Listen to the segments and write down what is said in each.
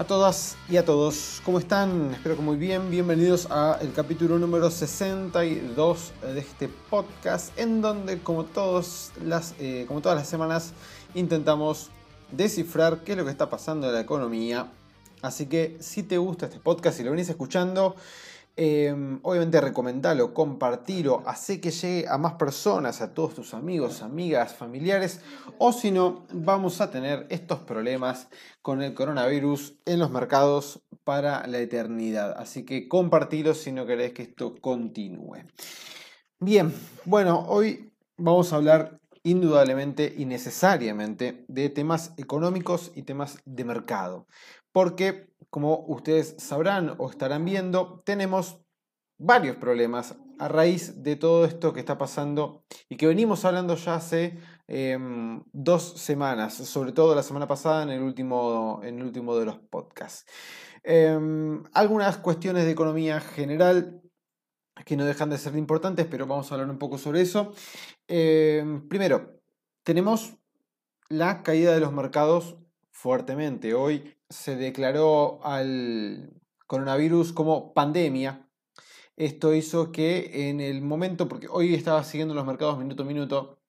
a todas y a todos. ¿Cómo están? Espero que muy bien. Bienvenidos al capítulo número 62 de este podcast, en donde, como, todos las, eh, como todas las semanas, intentamos descifrar qué es lo que está pasando en la economía. Así que si te gusta este podcast, si lo venís escuchando, Em, obviamente recomendalo, compartilo, hace que llegue a más personas, a todos tus amigos, amigas, familiares, o si no, vamos a tener estos problemas con el coronavirus en los mercados para la eternidad. Así que compartilo si no querés que esto continúe. Bien, bueno, hoy vamos a hablar indudablemente y necesariamente de temas económicos y temas de mercado porque, como ustedes sabrán o estarán viendo, tenemos varios problemas a raíz de todo esto que está pasando y que venimos hablando ya hace em, dos semanas, sobre todo la semana pasada en el último, en el último de los podcasts. Em, algunas cuestiones de economía general que no dejan de ser importantes, pero vamos a hablar un poco sobre eso. Em, primero, tenemos la caída de los mercados fuertemente. Hoy se declaró al coronavirus como pandemia. Esto hizo que en el momento, porque hoy estaba siguiendo los mercados minuto a minuto,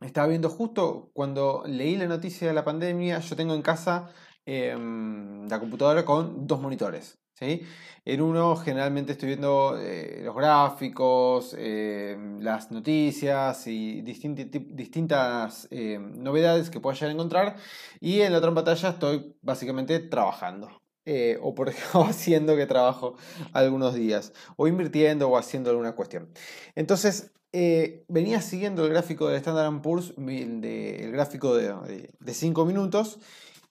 estaba viendo justo cuando leí la noticia de la pandemia, yo tengo en casa em, la computadora con dos monitores. ¿Sí? En uno generalmente estoy viendo eh, los gráficos, em, las noticias y distintas em, novedades que pueda llegar a encontrar. Y en la otra pantalla estoy básicamente trabajando. Eh, o por ejemplo haciendo que trabajo algunos días. O invirtiendo o haciendo alguna cuestión. Entonces, eh, venía siguiendo el gráfico del Standard Poor's, el gráfico de 5 minutos.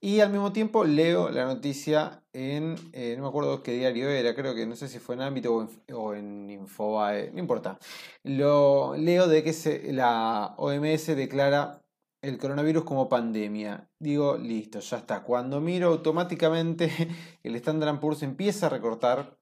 Y al mismo tiempo leo la noticia en, eh, no me acuerdo qué diario era, creo que no sé si fue en Ámbito o en, Infobae, no importa. Lo leo de que la OMS declara el coronavirus como pandemia. Digo, listo, ya está. Cuando miro automáticamente el Standard Poor's empieza a recortar.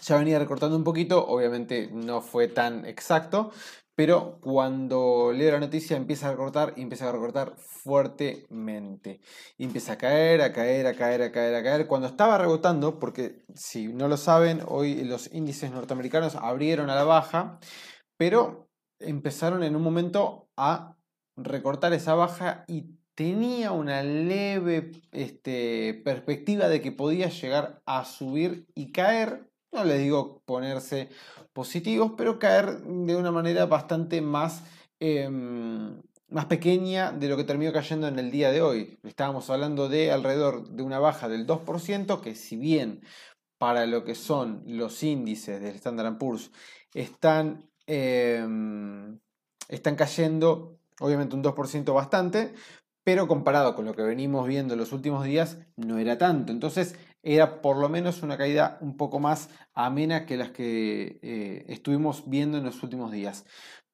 Ya venía recortando un poquito, obviamente no fue tan exacto, pero cuando leo la noticia empieza a recortar y empieza a recortar fuertemente. Empieza a caer, a caer, a caer, a caer, a caer. Cuando estaba rebotando, porque si no lo saben, hoy los índices norteamericanos abrieron a la baja, pero empezaron en un momento a recortar esa baja y tenía una leve este, perspectiva de que podía llegar a subir y caer no les digo ponerse positivos, pero caer de una manera bastante más, em, más pequeña de lo que terminó cayendo en el día de hoy. Estábamos hablando de alrededor de una baja del 2%, que si bien para lo que son los índices del Standard Poor's están, em, están cayendo obviamente un 2% bastante, pero comparado con lo que venimos viendo en los últimos días no era tanto. Entonces era por lo menos una caída un poco más amena que las que eh, estuvimos viendo en los últimos días.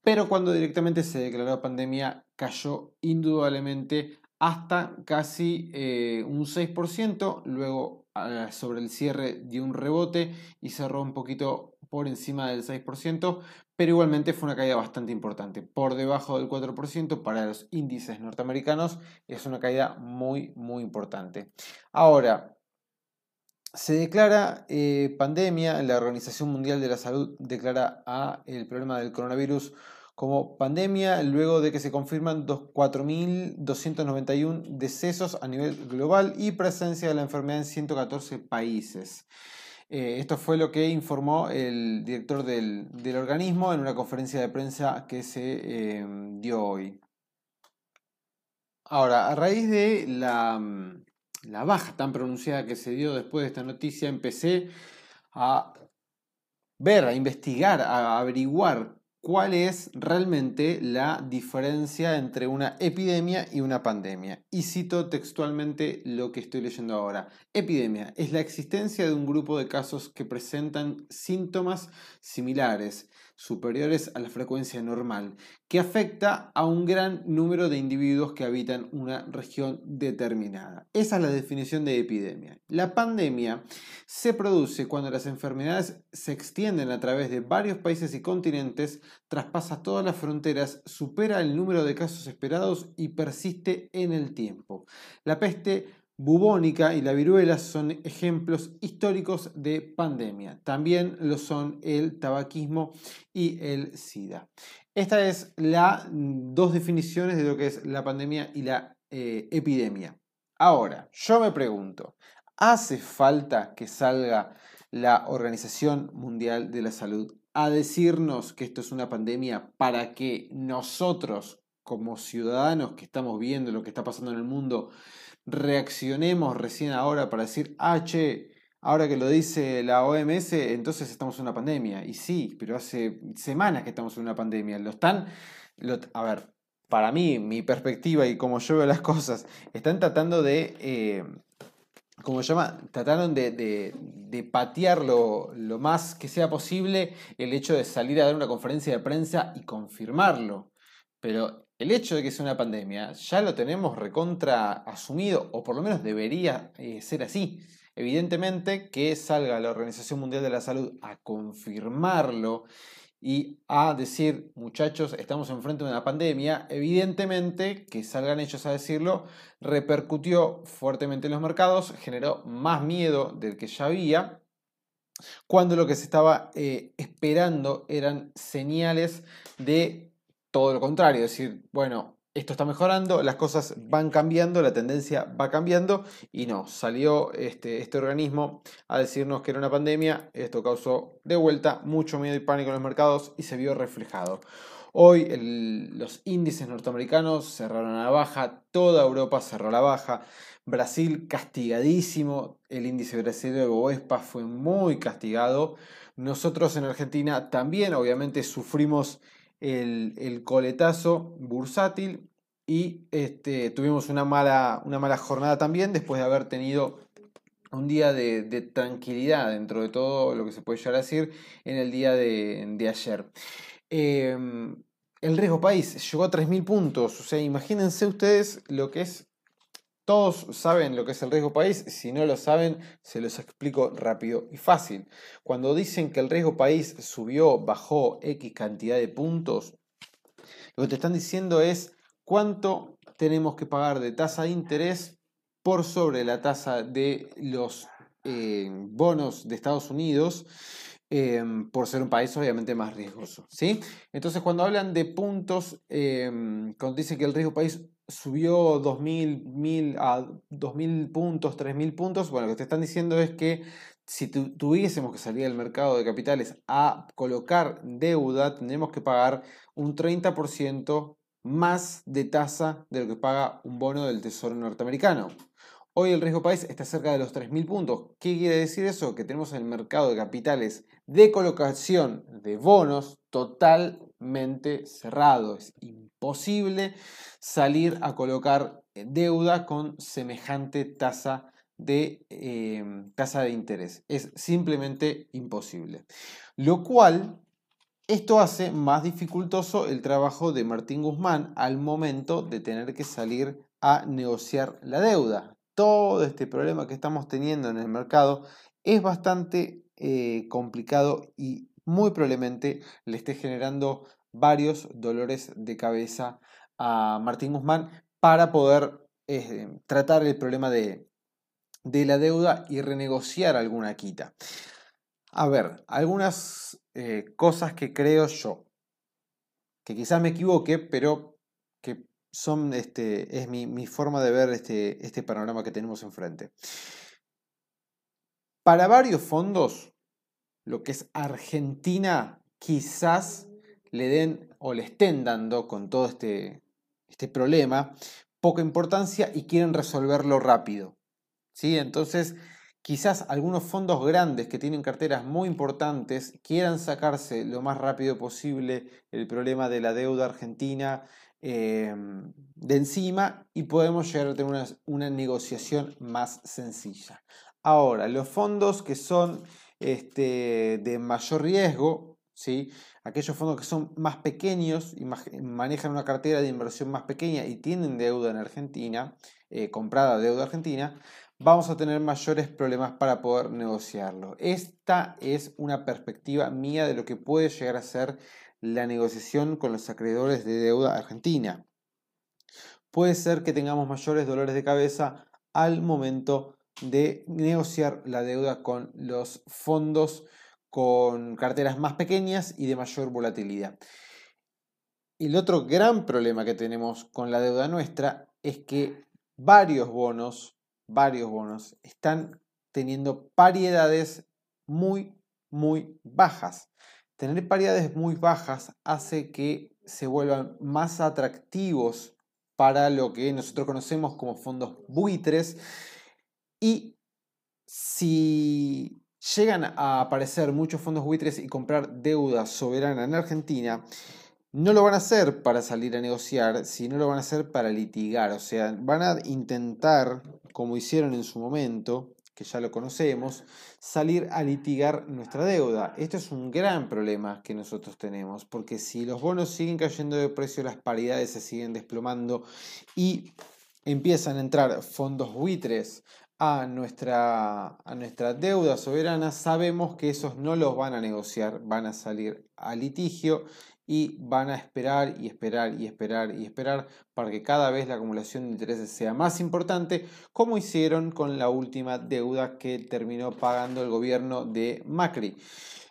Pero cuando directamente se declaró pandemia, cayó indudablemente hasta casi eh, un 6%, luego ah, sobre el cierre dio un rebote y cerró un poquito por encima del 6%, pero igualmente fue una caída bastante importante, por debajo del 4% para los índices norteamericanos, es una caída muy, muy importante. Ahora, se declara eh, pandemia, la Organización Mundial de la Salud declara a el problema del coronavirus como pandemia luego de que se confirman 4.291 decesos a nivel global y presencia de la enfermedad en 114 países. Eh, esto fue lo que informó el director del, organismo en una conferencia de prensa que se eh, dio hoy. Ahora, a raíz de la mm, la baja tan pronunciada que se dio después de esta noticia, empecé a ver, a investigar, a averiguar cuál es realmente la diferencia entre una epidemia y una pandemia. Y cito textualmente lo que estoy leyendo ahora. Epidemia es la existencia de un grupo de casos que presentan síntomas similares superiores a la frecuencia normal, que afecta a un gran número de individuos que habitan una región determinada. Esa es la definición de epidemia. La pandemia se produce cuando las enfermedades se extienden a través de varios países y continentes, traspasa todas las fronteras, supera el número de casos esperados y persiste en el tiempo. La peste bubónica y la viruela son ejemplos históricos de pandemia. También lo son el tabaquismo y el SIDA. Estas es las dos definiciones de lo que es la pandemia y la eh, epidemia. Ahora, yo me pregunto, ¿hace falta que salga la Organización Mundial de la Salud a decirnos que esto es una pandemia para que nosotros, como ciudadanos que estamos viendo lo que está pasando en el mundo, reaccionemos recién ahora para decir, ah, che, ahora que lo dice la OMS, entonces estamos en una pandemia. Y sí, pero hace semanas que estamos en una pandemia. Lo están, a ver, para mí, mi perspectiva y como yo veo las cosas, están tratando de, eh, como se llama, trataron de, de, patear lo, lo, más que sea posible el hecho de salir a dar una conferencia de prensa y confirmarlo. Pero el hecho de que sea una pandemia ya lo tenemos recontra asumido, o por lo menos debería eh, ser así. Evidentemente que salga la Organización Mundial de la Salud a confirmarlo y a decir, muchachos, estamos enfrente de una pandemia, evidentemente que salgan ellos a decirlo, repercutió fuertemente en los mercados, generó más miedo del que ya había, cuando lo que se estaba eh, esperando eran señales de todo lo contrario, es decir, bueno, esto está mejorando, las cosas van cambiando, la tendencia va cambiando y no, salió este, este organismo a decirnos que era una pandemia, esto causó de vuelta mucho miedo y pánico en los mercados y se vio reflejado. Hoy los índices norteamericanos cerraron a la baja, toda Europa cerró a la baja, Brasil castigadísimo, el índice brasileño de Bovespa fue muy castigado, nosotros en Argentina también obviamente sufrimos el, coletazo bursátil y este, tuvimos una mala, una mala jornada también después de haber tenido un día de, tranquilidad dentro de todo lo que se puede llegar a decir en el día de, ayer. Em, el riesgo país llegó a 3.000 puntos, o sea, imagínense ustedes lo que es todos saben lo que es el riesgo país, si no lo saben, se los explico rápido y fácil. Cuando dicen que el riesgo país subió, bajó X cantidad de puntos, lo que te están diciendo es cuánto tenemos que pagar de tasa de interés por sobre la tasa de los eh, bonos de Estados Unidos. Em, por ser un país obviamente más riesgoso. ¿sí? Entonces cuando hablan de puntos, em, cuando dicen que el riesgo país subió 2.000 a 2.000 puntos, 3.000 puntos, bueno, lo que te están diciendo es que si tuviésemos que salir al mercado de capitales a colocar deuda, tendríamos que pagar un 30% más de tasa de lo que paga un bono del Tesoro norteamericano. Hoy el riesgo país está cerca de los 3.000 puntos. ¿Qué quiere decir eso? Que tenemos el mercado de capitales de colocación de bonos cerrado. Es imposible salir a colocar eh, deuda con semejante tasa de, em, tasa de interés. Es simplemente imposible. Lo cual, esto hace más dificultoso el trabajo de Martín Guzmán al momento de tener que salir a negociar la deuda. Todo este problema que estamos teniendo en el mercado es bastante eh, complicado y muy probablemente le esté generando varios dolores de cabeza a Martín Guzmán para poder eh, tratar el problema de, la deuda y renegociar alguna quita. A ver, algunas eh, cosas que creo yo, que quizás me equivoque, pero que son, este, es mi, forma de ver este, este panorama que tenemos enfrente. Para varios fondos, lo que es Argentina, quizás le den o le estén dando con todo este, este problema poca importancia y quieren resolverlo rápido. ¿sí? Entonces, quizás algunos fondos grandes que tienen carteras muy importantes quieran sacarse lo más rápido posible el problema de la deuda argentina em, de encima y podemos llegar a tener una, una, negociación más sencilla. Ahora, los fondos que son este, de mayor riesgo, ¿sí? aquellos fondos que son más pequeños y manejan una cartera de inversión más pequeña y tienen deuda en Argentina, eh, comprada deuda argentina, vamos a tener mayores problemas para poder negociarlo. Esta es una perspectiva mía de lo que puede llegar a ser la negociación con los acreedores de deuda argentina. Puede ser que tengamos mayores dolores de cabeza al momento de negociar la deuda con los fondos con carteras más pequeñas y de mayor volatilidad. El otro gran problema que tenemos con la deuda nuestra es que varios bonos varios bonos están teniendo paridades muy, muy bajas. Tener paridades muy bajas hace que se vuelvan más atractivos para lo que nosotros conocemos como fondos buitres y si llegan a aparecer muchos fondos buitres y comprar deuda soberana en Argentina, no lo van a hacer para salir a negociar, sino lo van a hacer para litigar. O sea, van a intentar, como hicieron en su momento, que ya lo conocemos, salir a litigar nuestra deuda. Esto es un gran problema que nosotros tenemos, porque si los bonos siguen cayendo de precio, las paridades se siguen desplomando y empiezan a entrar fondos buitres a nuestra, a deuda soberana, sabemos que esos no los van a negociar, van a salir a litigio y van a esperar y esperar y esperar y esperar para que cada vez la acumulación de intereses sea más importante, como hicieron con la última deuda que terminó pagando el gobierno de Macri.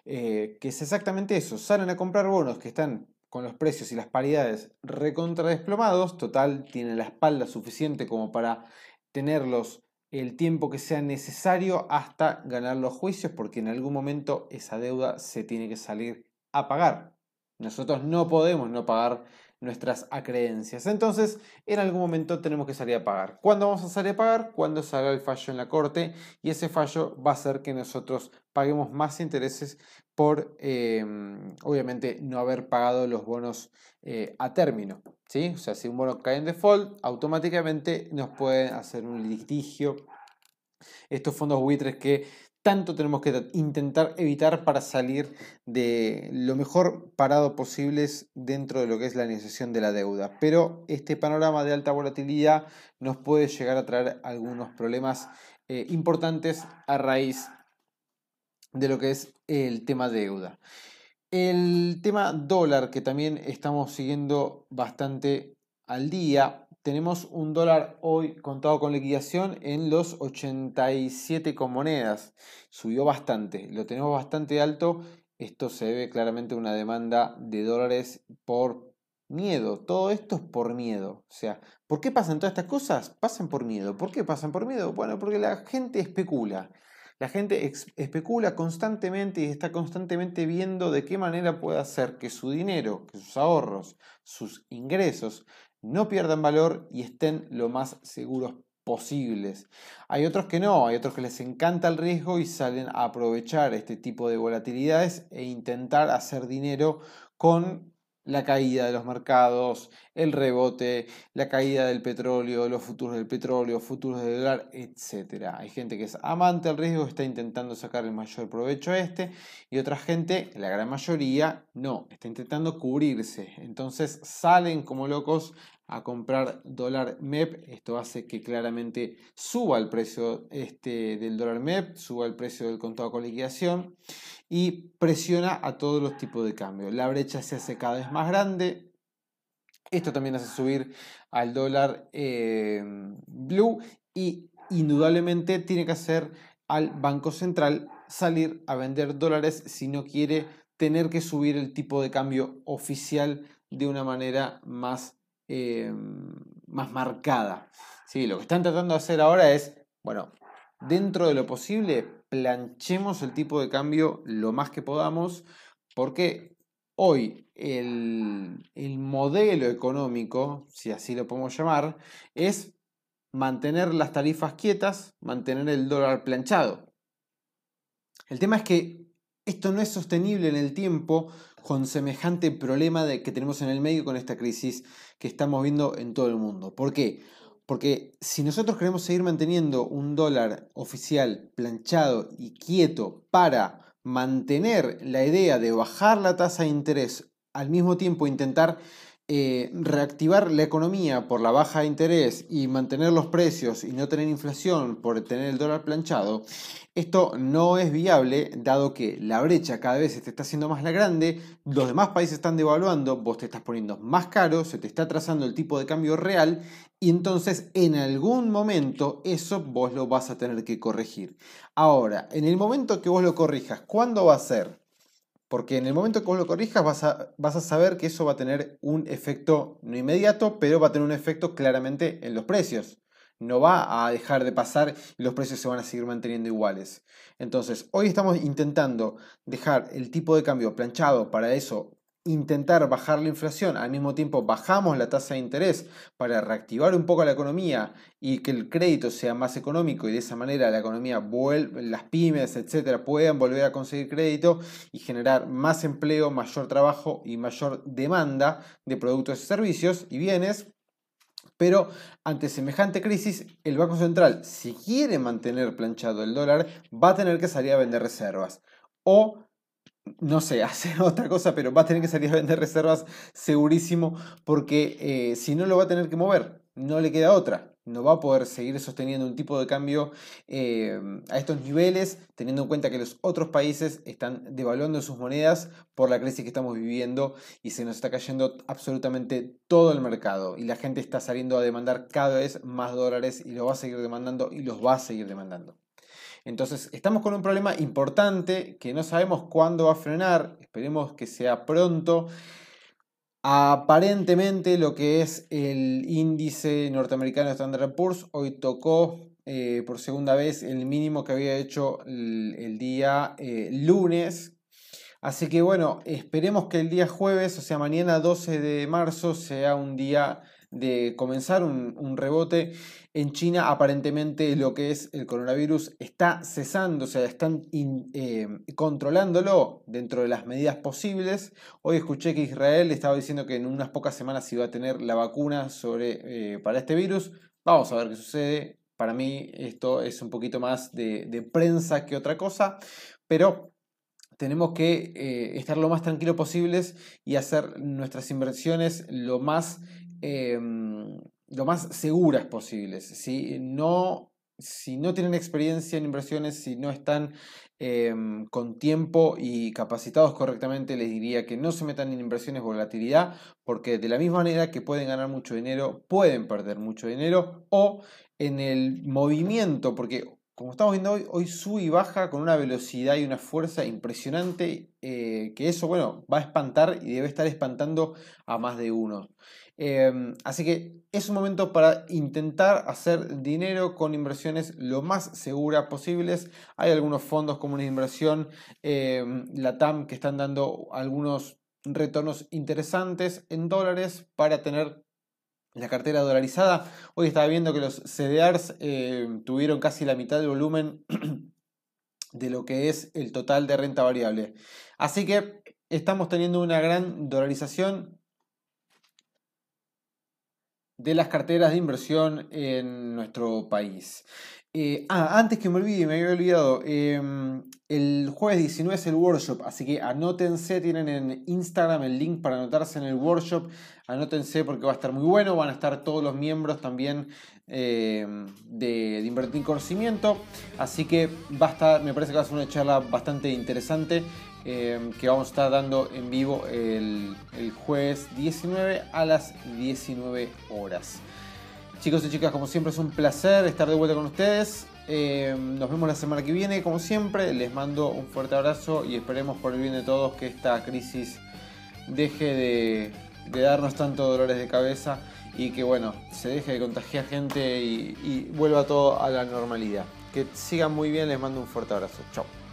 Eh, que es exactamente eso, salen a comprar bonos que están con los precios y las paridades recontra desplomados, total, tienen la espalda suficiente como para tenerlos el tiempo que sea necesario hasta ganar los juicios, porque en algún momento esa deuda se tiene que salir a pagar. Nosotros no podemos no pagar nuestras acreencias. Entonces, en algún momento tenemos que salir a pagar. ¿Cuándo vamos a salir a pagar? Cuando salga el fallo en la corte y ese fallo va a hacer que nosotros paguemos más intereses por, em, obviamente, no haber pagado los bonos eh, a término. ¿sí? O sea, si un bono cae en default, automáticamente nos pueden hacer un litigio. Estos fondos buitres que tanto tenemos que intentar evitar para salir de lo mejor parado posibles dentro de lo que es la negociación de la deuda. Pero este panorama de alta volatilidad nos puede llegar a traer algunos problemas eh, importantes a raíz de lo que es el tema deuda. El tema dólar, que también estamos siguiendo bastante al día, tenemos un dólar hoy contado con liquidación en los 87 con monedas. Subió bastante, lo tenemos bastante alto. Esto se debe claramente a una demanda de dólares por miedo. Todo esto es por miedo. O sea, ¿por qué pasan todas estas cosas? Pasan por miedo. ¿Por qué pasan por miedo? Bueno, porque la gente especula. La gente especula constantemente y está constantemente viendo de qué manera puede hacer que su dinero, que sus ahorros, sus ingresos no pierdan valor y estén lo más seguros posibles. Hay otros que no, hay otros que les encanta el riesgo y salen a aprovechar este tipo de volatilidades e intentar hacer dinero con la caída de los mercados, el rebote, la caída del petróleo, los futuros del petróleo, futuros del dólar, etc. Hay gente que es amante del riesgo, está intentando sacar el mayor provecho a este, y otra gente, la gran mayoría, no, está intentando cubrirse. Entonces salen como locos a comprar dólar MEP. Esto hace que claramente suba el precio este, del dólar MEP, suba el precio del contado con liquidación y presiona a todos los tipos de cambio. La brecha se hace cada vez más grande. Esto también hace subir al dólar eh, blue y indudablemente tiene que hacer al Banco Central salir a vender dólares si no quiere tener que subir el tipo de cambio oficial de una manera más eh, más marcada. ¿sí? Lo que están tratando de hacer ahora es, bueno, dentro de lo posible, planchemos el tipo de cambio lo más que podamos, porque hoy el, el modelo económico, si así lo podemos llamar, es mantener las tarifas quietas, mantener el dólar planchado. El tema es que esto no es sostenible en el tiempo con semejante problema de, que tenemos en el medio con esta crisis que estamos viendo en todo el mundo. ¿Por qué? Porque si nosotros queremos seguir manteniendo un dólar oficial planchado y quieto para mantener la idea de bajar la tasa de interés, al mismo tiempo intentar eh, reactivar la economía por la baja de interés y mantener los precios y no tener inflación por tener el dólar planchado, esto no es viable dado que la brecha cada vez se te está haciendo más grande, los demás países están devaluando, vos te estás poniendo más caro, se te está trazando el tipo de cambio real y entonces en algún momento eso vos lo vas a tener que corregir. Ahora, en el momento que vos lo corrijas, ¿cuándo va a ser? Porque en el momento que vos lo corrijas vas a, vas a saber que eso va a tener un efecto no inmediato, pero va a tener un efecto claramente en los precios. No va a dejar de pasar y los precios se van a seguir manteniendo iguales. Entonces, hoy estamos intentando dejar el tipo de cambio planchado para eso intentar bajar la inflación, al mismo tiempo bajamos la tasa de interés para reactivar un poco la economía y que el crédito sea más económico y de esa manera la economía vuelve, las pymes, etcétera, puedan volver a conseguir crédito y generar más empleo, mayor trabajo y mayor demanda de productos y servicios y bienes. Pero ante semejante crisis, el Banco Central, si quiere mantener planchado el dólar, va a tener que salir a vender reservas. O no sé, hacer otra cosa, pero va a tener que salir a vender reservas segurísimo porque eh, si no lo va a tener que mover, no le queda otra. No va a poder seguir sosteniendo un tipo de cambio eh, a estos niveles, teniendo en cuenta que los otros países están devaluando sus monedas por la crisis que estamos viviendo y se nos está cayendo absolutamente todo el mercado. Y la gente está saliendo a demandar cada vez más dólares y lo va a seguir demandando y los va a seguir demandando. Entonces, estamos con un problema importante que no sabemos cuándo va a frenar, esperemos que sea pronto. Aparentemente lo que es el índice norteamericano Standard Poor's hoy tocó eh, por segunda vez el mínimo que había hecho el, día eh, lunes. Así que bueno, esperemos que el día jueves, o sea mañana 12 de marzo, sea un día de comenzar un, rebote. En China aparentemente lo que es el coronavirus está cesando, o sea, están eh, controlándolo dentro de las medidas posibles. Hoy escuché que Israel estaba diciendo que en unas pocas semanas iba a tener la vacuna sobre, eh, para este virus. Vamos a ver qué sucede. Para mí esto es un poquito más de, prensa que otra cosa, pero tenemos que eh, estar lo más tranquilo posibles y hacer nuestras inversiones lo más Em, lo más seguras posibles. Si no, si no tienen experiencia en inversiones, si no están em, con tiempo y capacitados correctamente, les diría que no se metan en inversiones volatilidad, porque de la misma manera que pueden ganar mucho dinero, pueden perder mucho dinero, o en el movimiento, porque como estamos viendo hoy, hoy sube y baja con una velocidad y una fuerza impresionante, eh, que eso, bueno, va a espantar y debe estar espantando a más de uno. Em, así que es un momento para intentar hacer dinero con inversiones lo más seguras posibles. Hay algunos fondos comunes de inversión, em, la TAM, que están dando algunos retornos interesantes en dólares para tener la cartera dolarizada. Hoy estaba viendo que los CDRs em, tuvieron casi la mitad del volumen de lo que es el total de renta variable. Así que estamos teniendo una gran dolarización de las carteras de inversión en nuestro país. Eh, ah, antes que me olvide, me había olvidado, em, el jueves 19 es el workshop, así que anótense, tienen en Instagram el link para anotarse en el workshop, anótense porque va a estar muy bueno, van a estar todos los miembros también em, de, Invertir Conocimiento, así que va a estar, me parece que va a ser una charla bastante interesante. Em, que vamos a estar dando en vivo el, jueves 19 a las 19 horas. Chicos y chicas, como siempre es un placer estar de vuelta con ustedes. Em, nos vemos la semana que viene, como siempre. Les mando un fuerte abrazo y esperemos por el bien de todos que esta crisis deje de, darnos tanto dolores de cabeza y que bueno, se deje de contagiar gente y, y vuelva todo a la normalidad. Que sigan muy bien, les mando un fuerte abrazo. Chao.